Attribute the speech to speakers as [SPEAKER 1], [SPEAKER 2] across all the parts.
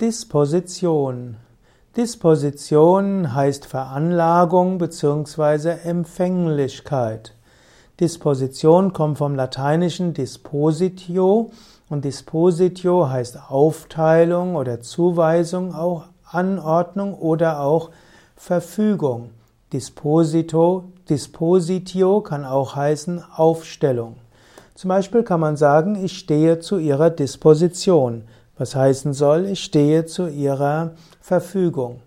[SPEAKER 1] Disposition. Disposition heißt Veranlagung bzw. Empfänglichkeit. Disposition kommt vom lateinischen dispositio und dispositio heißt Aufteilung oder Zuweisung, auch Anordnung oder auch Verfügung. Disposito, dispositio kann auch heißen Aufstellung. Zum Beispiel kann man sagen, ich stehe zu Ihrer Disposition was heißen soll, ich stehe zu ihrer Verfügung.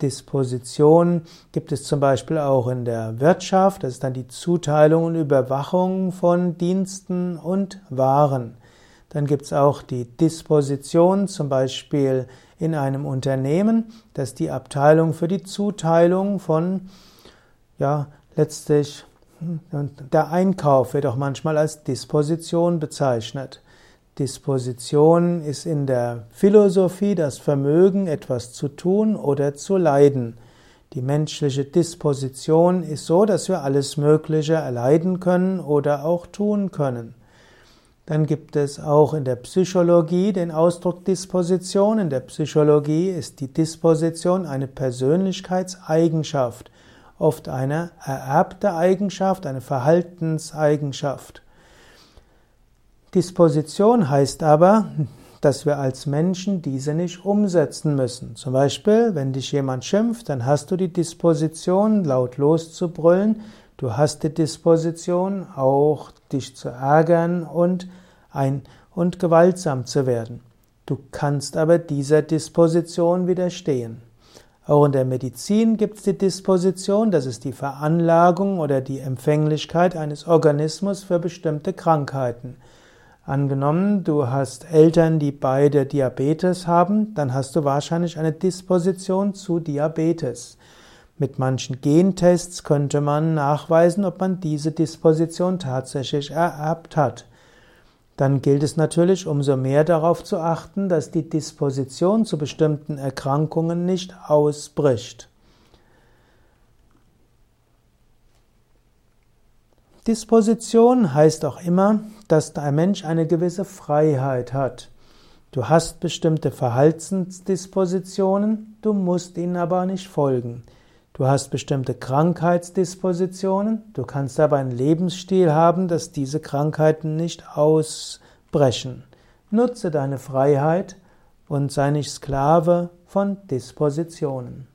[SPEAKER 1] Disposition gibt es zum Beispiel auch in der Wirtschaft, das ist dann die Zuteilung und Überwachung von Diensten und Waren. Dann gibt es auch die Disposition, zum Beispiel in einem Unternehmen, das ist die Abteilung für die Zuteilung von, ja, letztlich, hm, der Einkauf wird auch manchmal als Disposition bezeichnet. Disposition ist in der Philosophie das Vermögen, etwas zu tun oder zu leiden. Die menschliche Disposition ist so, dass wir alles Mögliche erleiden können oder auch tun können. Dann gibt es auch in der Psychologie den Ausdruck Disposition. In der Psychologie ist die Disposition eine Persönlichkeitseigenschaft, oft eine ererbte Eigenschaft, eine Verhaltenseigenschaft. Disposition heißt aber, dass wir als Menschen diese nicht umsetzen müssen. Zum Beispiel, wenn dich jemand schimpft, dann hast du die Disposition, laut loszubrüllen. Du hast die Disposition, auch dich zu ärgern und, ein, und gewaltsam zu werden. Du kannst aber dieser Disposition widerstehen. Auch in der Medizin gibt es die Disposition, das ist die Veranlagung oder die Empfänglichkeit eines Organismus für bestimmte Krankheiten. Angenommen, du hast Eltern, die beide Diabetes haben, dann hast du wahrscheinlich eine Disposition zu Diabetes. Mit manchen Gentests könnte man nachweisen, ob man diese Disposition tatsächlich ererbt hat. Dann gilt es natürlich umso mehr darauf zu achten, dass die Disposition zu bestimmten Erkrankungen nicht ausbricht. Disposition heißt auch immer, dass ein Mensch eine gewisse Freiheit hat. Du hast bestimmte Verhaltensdispositionen, du musst ihnen aber nicht folgen. Du hast bestimmte Krankheitsdispositionen, du kannst aber einen Lebensstil haben, dass diese Krankheiten nicht ausbrechen. Nutze deine Freiheit und sei nicht Sklave von Dispositionen.